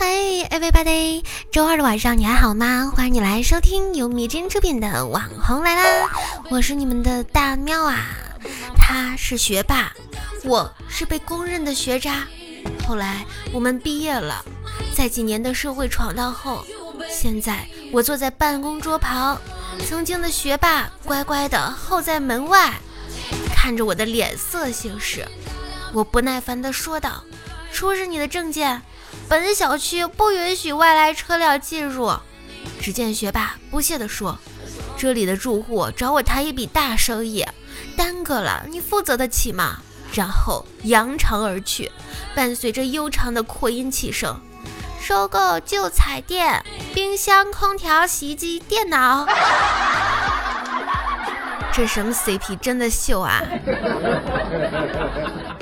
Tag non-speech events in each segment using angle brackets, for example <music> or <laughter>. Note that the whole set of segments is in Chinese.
Hey everybody，周二的晚上你还好吗？欢迎你来收听由米真出品的网红来啦！我是你们的大喵啊，他是学霸，我是被公认的学渣。后来我们毕业了，在几年的社会闯荡后，现在我坐在办公桌旁，曾经的学霸乖乖的候在门外，看着我的脸色行事。我不耐烦地说道：“出示你的证件，本小区不允许外来车辆进入。”只见学霸不屑地说：“这里的住户找我谈一笔大生意，耽搁了，你负责得起吗？”然后扬长而去，伴随着悠长的扩音器声：“收购旧彩电、冰箱、空调、洗衣机、电脑。<laughs> ”这什么 CP 真的秀啊！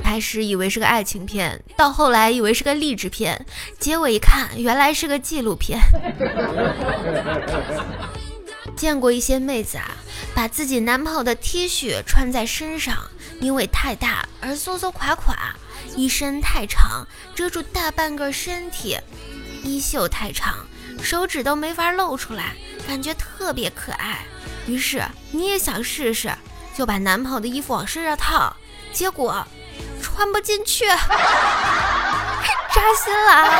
开始以为是个爱情片，到后来以为是个励志片，结尾一看原来是个纪录片。<laughs> 见过一些妹子啊，把自己男朋友的 T 恤穿在身上，因为太大而松松垮垮；衣身太长，遮住大半个身体；衣袖太长，手指都没法露出来，感觉特别可爱。于是你也想试试，就把男朋友的衣服往身上套，结果穿不进去，<laughs> 扎心了。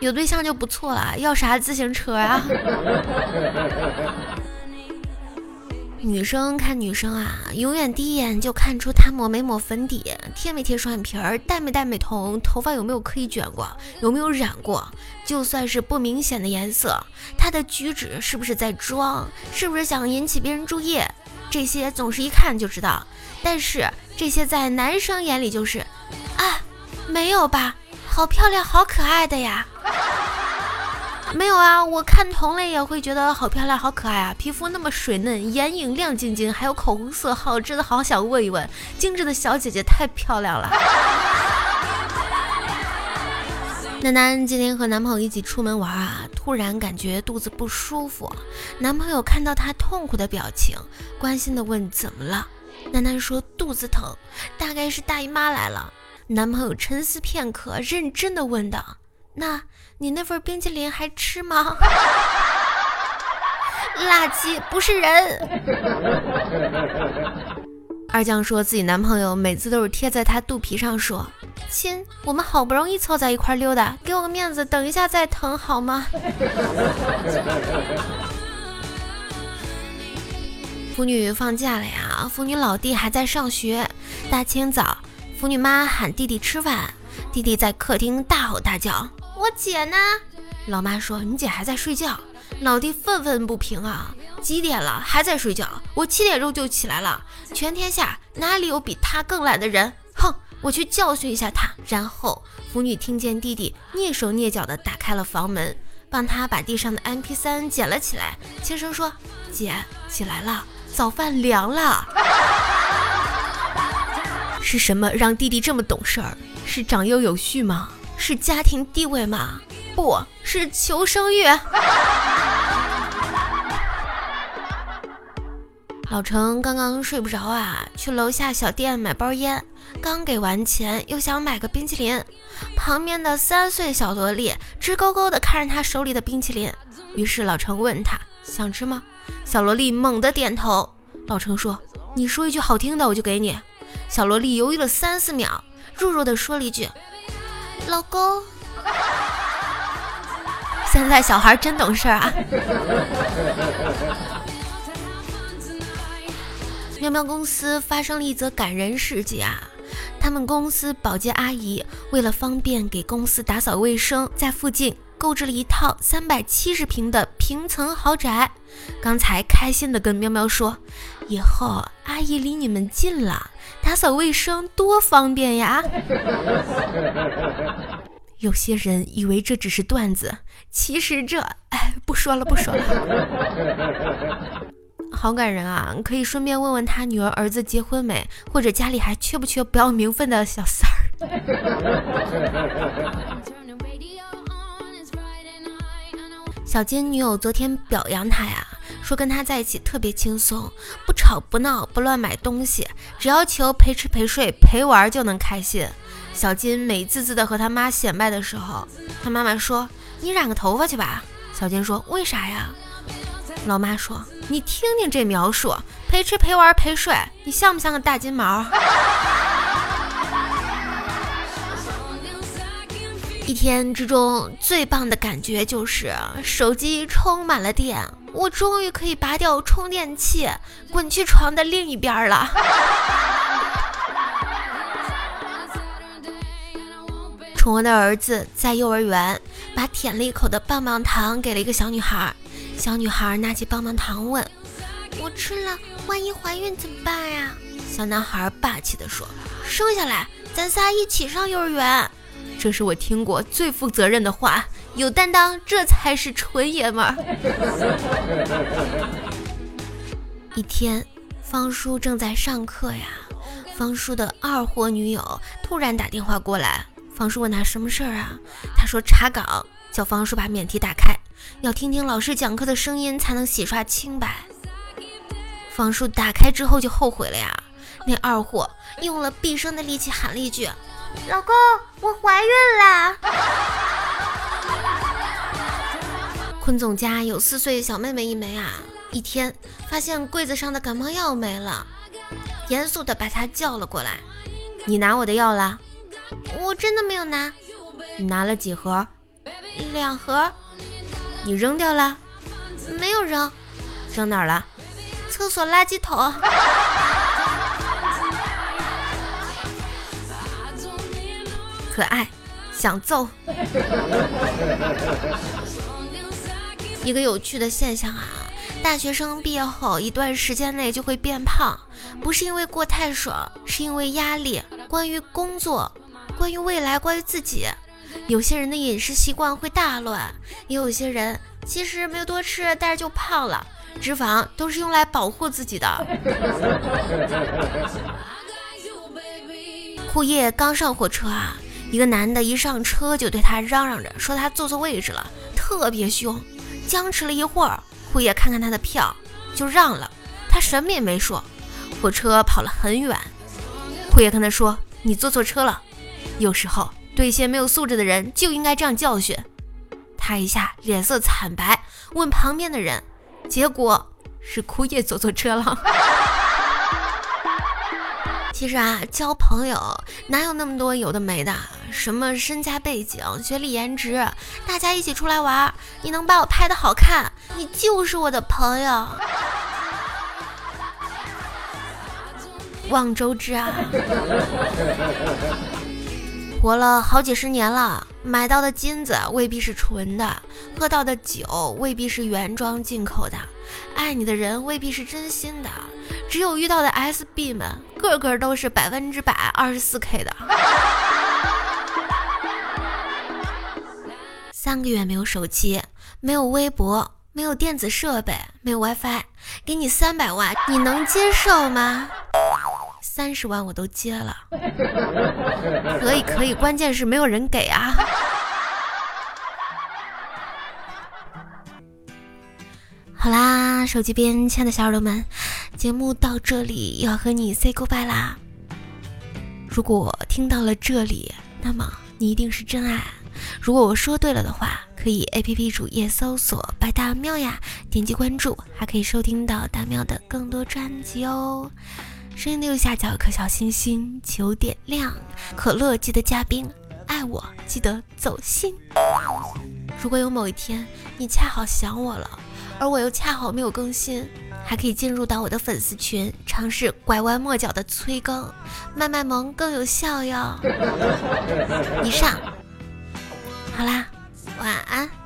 有对象就不错了，要啥自行车啊？<laughs> 女生看女生啊，永远第一眼就看出她抹没抹粉底，贴没贴双眼皮儿，戴没戴美瞳，头发有没有刻意卷过，有没有染过。就算是不明显的颜色，她的举止是不是在装，是不是想引起别人注意，这些总是一看就知道。但是这些在男生眼里就是，啊，没有吧？好漂亮，好可爱的呀。没有啊，我看同类也会觉得好漂亮、好可爱啊！皮肤那么水嫩，眼影亮晶晶，还有口红色号，真的好想问一问，精致的小姐姐太漂亮了。楠楠今天和男朋友一起出门玩啊，突然感觉肚子不舒服，男朋友看到她痛苦的表情，关心的问怎么了？楠楠说肚子疼，大概是大姨妈来了。男朋友沉思片刻，认真的问道。那你那份冰淇淋还吃吗？<laughs> 垃圾不是人。<laughs> 二酱说自己男朋友每次都是贴在他肚皮上说：“亲，我们好不容易凑在一块溜达，给我个面子，等一下再疼好吗？” <laughs> 腐女放假了呀，腐女老弟还在上学。大清早，腐女妈喊弟弟吃饭，弟弟在客厅大吼大叫。我姐呢？老妈说你姐还在睡觉。老弟愤愤不平啊！几点了还在睡觉？我七点钟就起来了。全天下哪里有比他更懒的人？哼！我去教训一下他。然后腐女听见弟弟蹑手蹑脚地打开了房门，帮他把地上的 MP3 捡了起来，轻声说：“姐，起来了，早饭凉了。<laughs> ”是什么让弟弟这么懂事儿？是长幼有序吗？是家庭地位吗？不是求生欲。<laughs> 老程刚刚睡不着啊，去楼下小店买包烟，刚给完钱，又想买个冰淇淋。旁边的三岁小萝莉直勾勾的看着他手里的冰淇淋，于是老程问他想吃吗？小萝莉猛地点头。老程说：“你说一句好听的，我就给你。”小萝莉犹豫了三四秒，弱弱的说了一句。老公，<laughs> 现在小孩真懂事啊！<laughs> 喵喵公司发生了一则感人事迹啊！他们公司保洁阿姨为了方便给公司打扫卫生，在附近购置了一套三百七十平的平层豪宅。刚才开心的跟喵喵说：“以后阿姨离你们近了。”打扫卫生多方便呀！<laughs> 有些人以为这只是段子，其实这……哎，不说了，不说了。<laughs> 好感人啊！可以顺便问问他女儿儿子结婚没，或者家里还缺不缺不要名分的小三儿？小金女友昨天表扬他呀。说跟他在一起特别轻松，不吵不闹不乱买东西，只要求陪吃陪睡陪玩就能开心。小金美滋滋的和他妈显摆的时候，他妈妈说：“你染个头发去吧。”小金说：“为啥呀？”老妈说：“你听听这描述，陪吃陪玩陪睡，你像不像个大金毛？”一天之中最棒的感觉就是手机充满了电，我终于可以拔掉充电器，滚去床的另一边了。<laughs> 宠我的儿子在幼儿园把舔了一口的棒棒糖给了一个小女孩，小女孩拿起棒棒糖问：“我吃了，万一怀孕怎么办呀？”小男孩霸气地说：“生下来，咱仨一起上幼儿园。”这是我听过最负责任的话，有担当，这才是纯爷们儿。<laughs> 一天，方叔正在上课呀，方叔的二货女友突然打电话过来，方叔问他什么事儿啊？他说查岗，叫方叔把免提打开，要听听老师讲课的声音才能洗刷清白。方叔打开之后就后悔了呀，那二货用了毕生的力气喊了一句。老公，我怀孕啦！坤总家有四岁小妹妹一枚啊，一天发现柜子上的感冒药没了，严肃的把她叫了过来。你拿我的药了？我真的没有拿。你拿了几盒？两盒。你扔掉了？没有扔。扔哪儿了？厕所垃圾桶。可爱，想揍。一个有趣的现象啊，大学生毕业后一段时间内就会变胖，不是因为过太爽，是因为压力。关于工作，关于未来，关于自己，有些人的饮食习惯会大乱，也有些人其实没有多吃，但是就胖了。脂肪都是用来保护自己的。<laughs> 枯叶刚上火车啊。一个男的一上车就对他嚷嚷着说他坐错位置了，特别凶。僵持了一会儿，库爷看看他的票就让了，他什么也没说。火车跑了很远，库爷跟他说：“你坐错车了。”有时候对一些没有素质的人就应该这样教训。他一下脸色惨白，问旁边的人，结果是枯叶坐错车了。<laughs> 其实啊，交朋友哪有那么多有的没的？什么身家背景、学历、颜值，大家一起出来玩，你能把我拍的好看，你就是我的朋友。望周知啊，活了好几十年了，买到的金子未必是纯的，喝到的酒未必是原装进口的，爱你的人未必是真心的。只有遇到的 SB 们，个个都是百分之百二十四 K 的。三个月没有手机，没有微博，没有电子设备，没有 WiFi，给你三百万，你能接受吗？三十万我都接了，可以可以，关键是没有人给啊。好啦，手机边亲爱的小耳朵们，节目到这里要和你 say goodbye 啦。如果听到了这里，那么你一定是真爱。如果我说对了的话，可以 A P P 主页搜索“白大喵呀”，点击关注，还可以收听到大喵的更多专辑哦。声音的右下角有颗小星星，求点亮。可乐记得加冰，爱我记得走心。如果有某一天你恰好想我了。而我又恰好没有更新，还可以进入到我的粉丝群，尝试拐弯抹角的催更，卖卖萌更有效哟。以上，好啦，晚安。